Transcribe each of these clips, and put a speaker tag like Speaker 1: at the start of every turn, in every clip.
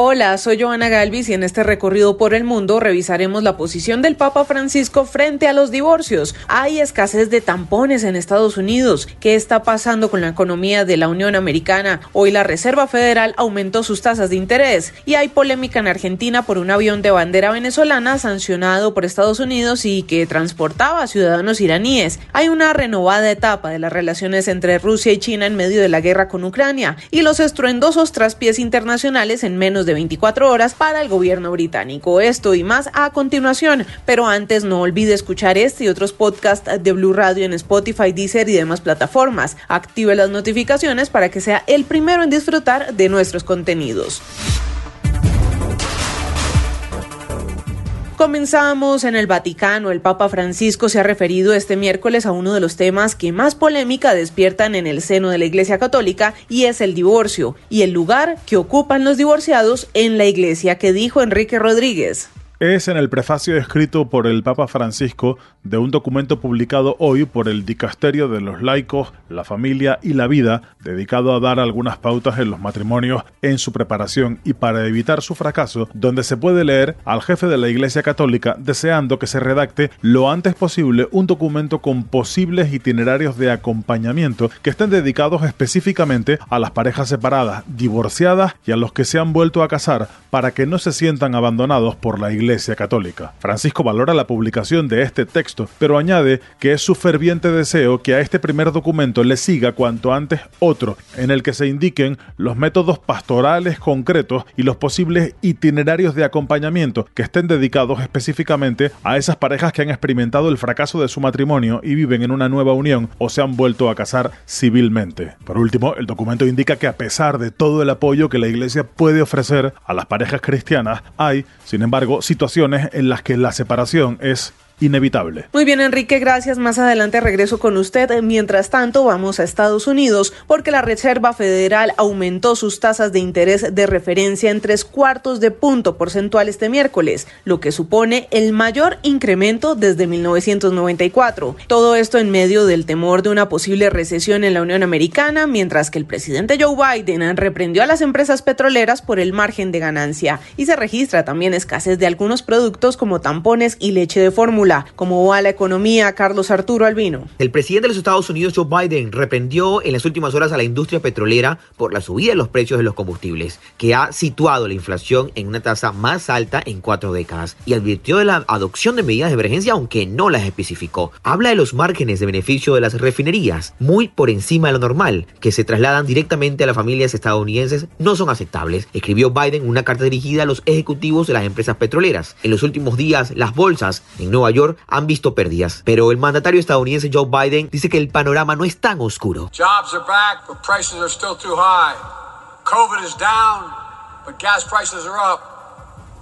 Speaker 1: Hola, soy Joana Galvis y en este recorrido por el mundo revisaremos la posición del Papa Francisco frente a los divorcios. Hay escasez de tampones en Estados Unidos. ¿Qué está pasando con la economía de la Unión Americana? Hoy la Reserva Federal aumentó sus tasas de interés y hay polémica en Argentina por un avión de bandera venezolana sancionado por Estados Unidos y que transportaba ciudadanos iraníes. Hay una renovada etapa de las relaciones entre Rusia y China en medio de la guerra con Ucrania y los estruendosos traspiés internacionales en menos de 24 horas para el gobierno británico. Esto y más a continuación, pero antes no olvide escuchar este y otros podcasts de Blue Radio en Spotify, Deezer y demás plataformas. Active las notificaciones para que sea el primero en disfrutar de nuestros contenidos. Comenzamos en el Vaticano. El Papa Francisco se ha referido este miércoles a uno de los temas que más polémica despiertan en el seno de la Iglesia Católica y es el divorcio y el lugar que ocupan los divorciados en la Iglesia, que dijo Enrique Rodríguez
Speaker 2: es en el prefacio escrito por el Papa Francisco de un documento publicado hoy por el Dicasterio de los Laicos, la Familia y la Vida, dedicado a dar algunas pautas en los matrimonios en su preparación y para evitar su fracaso, donde se puede leer al jefe de la Iglesia Católica deseando que se redacte lo antes posible un documento con posibles itinerarios de acompañamiento que estén dedicados específicamente a las parejas separadas, divorciadas y a los que se han vuelto a casar para que no se sientan abandonados por la Iglesia Católica. Francisco valora la publicación de este texto, pero añade que es su ferviente deseo que a este primer documento le siga cuanto antes otro, en el que se indiquen los métodos pastorales concretos y los posibles itinerarios de acompañamiento que estén dedicados específicamente a esas parejas que han experimentado el fracaso de su matrimonio y viven en una nueva unión o se han vuelto a casar civilmente. Por último, el documento indica que a pesar de todo el apoyo que la Iglesia puede ofrecer a las parejas cristianas, hay, sin embargo, situaciones en las que la separación es inevitable.
Speaker 1: Muy bien, Enrique, gracias. Más adelante regreso con usted. Mientras tanto, vamos a Estados Unidos porque la Reserva Federal aumentó sus tasas de interés de referencia en tres cuartos de punto porcentual este miércoles, lo que supone el mayor incremento desde 1994. Todo esto en medio del temor de una posible recesión en la Unión Americana, mientras que el presidente Joe Biden reprendió a las empresas petroleras por el margen de ganancia y se registra también escasez de algunos productos como tampones y leche de fórmula ¿Cómo va la economía, Carlos Arturo Albino?
Speaker 3: El presidente de los Estados Unidos, Joe Biden, reprendió en las últimas horas a la industria petrolera por la subida de los precios de los combustibles, que ha situado la inflación en una tasa más alta en cuatro décadas, y advirtió de la adopción de medidas de emergencia, aunque no las especificó. Habla de los márgenes de beneficio de las refinerías, muy por encima de lo normal, que se trasladan directamente a las familias estadounidenses, no son aceptables, escribió Biden una carta dirigida a los ejecutivos de las empresas petroleras. En los últimos días, las bolsas en Nueva York han visto pérdidas, pero el mandatario estadounidense Joe Biden dice que el panorama no es tan oscuro.
Speaker 4: Jobs are back, but prices are still too high. COVID is down, but gas prices are up.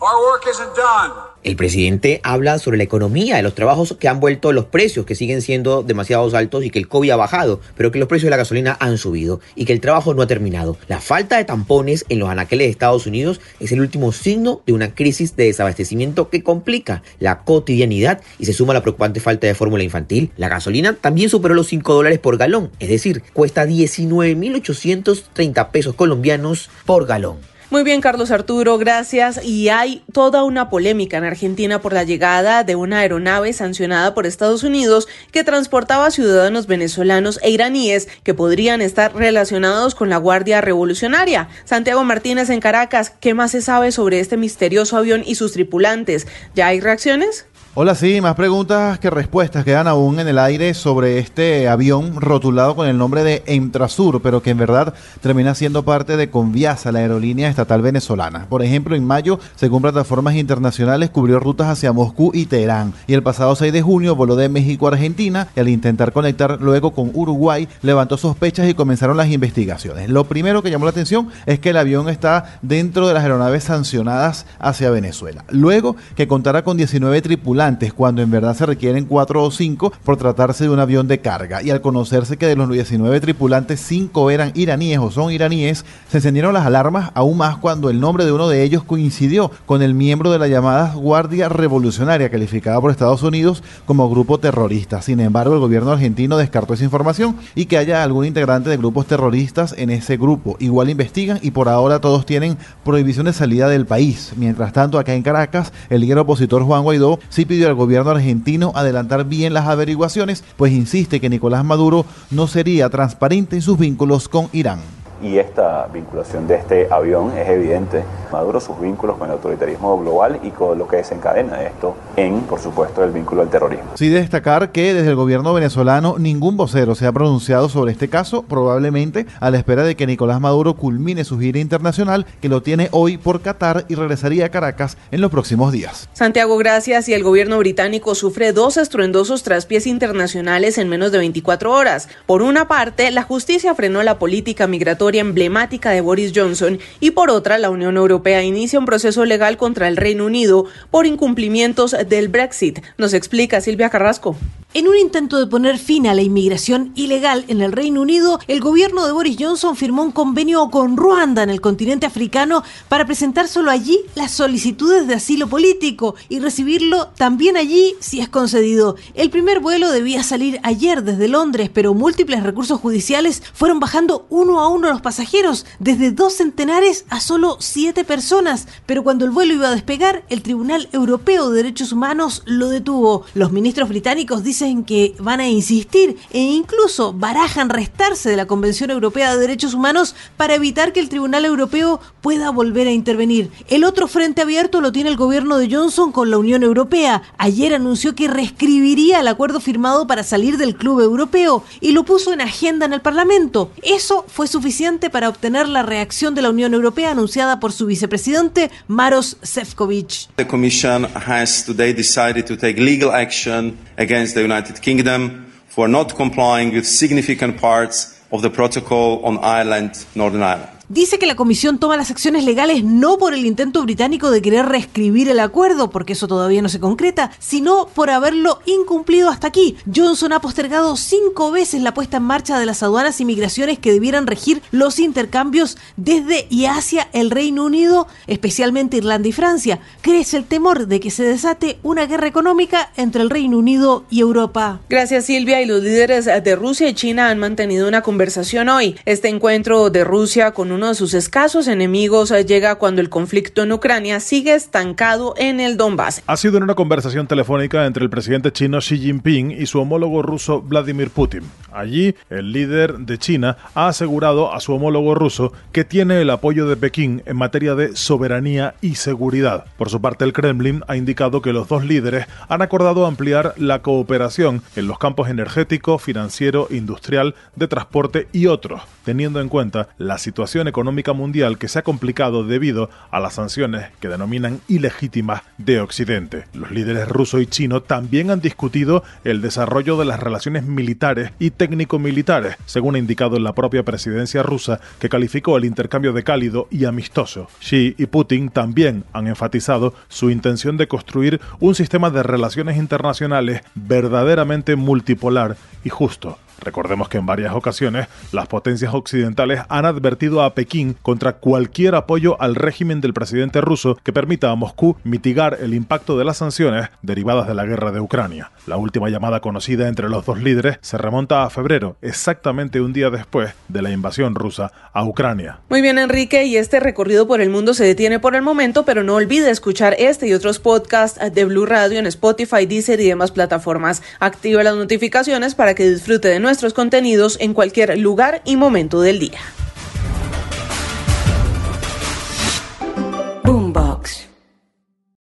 Speaker 4: Our work isn't done.
Speaker 3: El presidente habla sobre la economía, de los trabajos que han vuelto los precios, que siguen siendo demasiado altos y que el COVID ha bajado, pero que los precios de la gasolina han subido y que el trabajo no ha terminado. La falta de tampones en los anaqueles de Estados Unidos es el último signo de una crisis de desabastecimiento que complica la cotidianidad y se suma la preocupante falta de fórmula infantil. La gasolina también superó los 5 dólares por galón, es decir, cuesta 19.830 pesos colombianos por galón.
Speaker 1: Muy bien, Carlos Arturo, gracias. Y hay toda una polémica en Argentina por la llegada de una aeronave sancionada por Estados Unidos que transportaba ciudadanos venezolanos e iraníes que podrían estar relacionados con la Guardia Revolucionaria. Santiago Martínez en Caracas, ¿qué más se sabe sobre este misterioso avión y sus tripulantes? ¿Ya hay reacciones?
Speaker 5: Hola, sí, más preguntas que respuestas quedan aún en el aire sobre este avión rotulado con el nombre de Emtrasur, pero que en verdad termina siendo parte de Conviasa, la aerolínea estatal venezolana. Por ejemplo, en mayo, según plataformas internacionales, cubrió rutas hacia Moscú y Teherán. Y el pasado 6 de junio voló de México a Argentina y al intentar conectar luego con Uruguay, levantó sospechas y comenzaron las investigaciones. Lo primero que llamó la atención es que el avión está dentro de las aeronaves sancionadas hacia Venezuela. Luego que contara con 19 tripulantes cuando en verdad se requieren 4 o 5 por tratarse de un avión de carga. Y al conocerse que de los 19 tripulantes 5 eran iraníes o son iraníes, se encendieron las alarmas aún más cuando el nombre de uno de ellos coincidió con el miembro de la llamada Guardia Revolucionaria, calificada por Estados Unidos como grupo terrorista. Sin embargo, el gobierno argentino descartó esa información y que haya algún integrante de grupos terroristas en ese grupo. Igual investigan y por ahora todos tienen prohibición de salida del país. Mientras tanto, acá en Caracas, el líder opositor Juan Guaidó sí pidió al gobierno argentino adelantar bien las averiguaciones, pues insiste que Nicolás Maduro no sería transparente en sus vínculos con Irán
Speaker 6: y esta vinculación de este avión es evidente. Maduro sus vínculos con el autoritarismo global y con lo que desencadena esto en, por supuesto, el vínculo al terrorismo.
Speaker 5: Sí destacar que desde el gobierno venezolano ningún vocero se ha pronunciado sobre este caso, probablemente a la espera de que Nicolás Maduro culmine su gira internacional que lo tiene hoy por Qatar y regresaría a Caracas en los próximos días.
Speaker 1: Santiago, gracias. Y el gobierno británico sufre dos estruendosos traspiés internacionales en menos de 24 horas. Por una parte, la justicia frenó la política migratoria emblemática de Boris Johnson y por otra la Unión Europea inicia un proceso legal contra el Reino Unido por incumplimientos del Brexit. Nos explica Silvia Carrasco.
Speaker 7: En un intento de poner fin a la inmigración ilegal en el Reino Unido, el gobierno de Boris Johnson firmó un convenio con Ruanda en el continente africano para presentar solo allí las solicitudes de asilo político y recibirlo también allí si es concedido. El primer vuelo debía salir ayer desde Londres, pero múltiples recursos judiciales fueron bajando uno a uno los pasajeros, desde dos centenares a solo siete personas. Pero cuando el vuelo iba a despegar, el Tribunal Europeo de Derechos Humanos lo detuvo. Los ministros británicos dicen dicen que van a insistir e incluso barajan restarse de la Convención Europea de Derechos Humanos para evitar que el Tribunal Europeo pueda volver a intervenir. El otro frente abierto lo tiene el gobierno de Johnson con la Unión Europea. Ayer anunció que reescribiría el acuerdo firmado para salir del Club Europeo y lo puso en agenda en el Parlamento. Eso fue suficiente para obtener la reacción de la Unión Europea anunciada por su vicepresidente Maros Sefcovic.
Speaker 8: The Commission has today decided to take legal action against the United Kingdom for not complying with significant parts of the Protocol on Ireland, Northern Ireland.
Speaker 7: Dice que la comisión toma las acciones legales no por el intento británico de querer reescribir el acuerdo, porque eso todavía no se concreta, sino por haberlo incumplido hasta aquí. Johnson ha postergado cinco veces la puesta en marcha de las aduanas y migraciones que debieran regir los intercambios desde y hacia el Reino Unido, especialmente Irlanda y Francia. Crece el temor de que se desate una guerra económica entre el Reino Unido y Europa.
Speaker 1: Gracias Silvia y los líderes de Rusia y China han mantenido una conversación hoy. Este encuentro de Rusia con un uno de sus escasos enemigos eh, llega cuando el conflicto en Ucrania sigue estancado en el Donbass.
Speaker 2: Ha sido en una conversación telefónica entre el presidente chino Xi Jinping y su homólogo ruso Vladimir Putin. Allí, el líder de China ha asegurado a su homólogo ruso que tiene el apoyo de Pekín en materia de soberanía y seguridad. Por su parte, el Kremlin ha indicado que los dos líderes han acordado ampliar la cooperación en los campos energético, financiero, industrial, de transporte y otros, teniendo en cuenta la situación económica mundial que se ha complicado debido a las sanciones que denominan ilegítimas de Occidente. Los líderes ruso y chino también han discutido el desarrollo de las relaciones militares y técnico-militares, según ha indicado la propia presidencia rusa, que calificó el intercambio de cálido y amistoso. Xi y Putin también han enfatizado su intención de construir un sistema de relaciones internacionales verdaderamente multipolar y justo Recordemos que en varias ocasiones las potencias occidentales han advertido a Pekín contra cualquier apoyo al régimen del presidente ruso que permita a Moscú mitigar el impacto de las sanciones derivadas de la guerra de Ucrania. La última llamada conocida entre los dos líderes se remonta a febrero, exactamente un día después de la invasión rusa a Ucrania.
Speaker 1: Muy bien, Enrique, y este recorrido por el mundo se detiene por el momento, pero no olvide escuchar este y otros podcasts de Blue Radio en Spotify, Deezer y demás plataformas. Activa las notificaciones para que disfrute de nuestros contenidos en cualquier lugar y momento del día.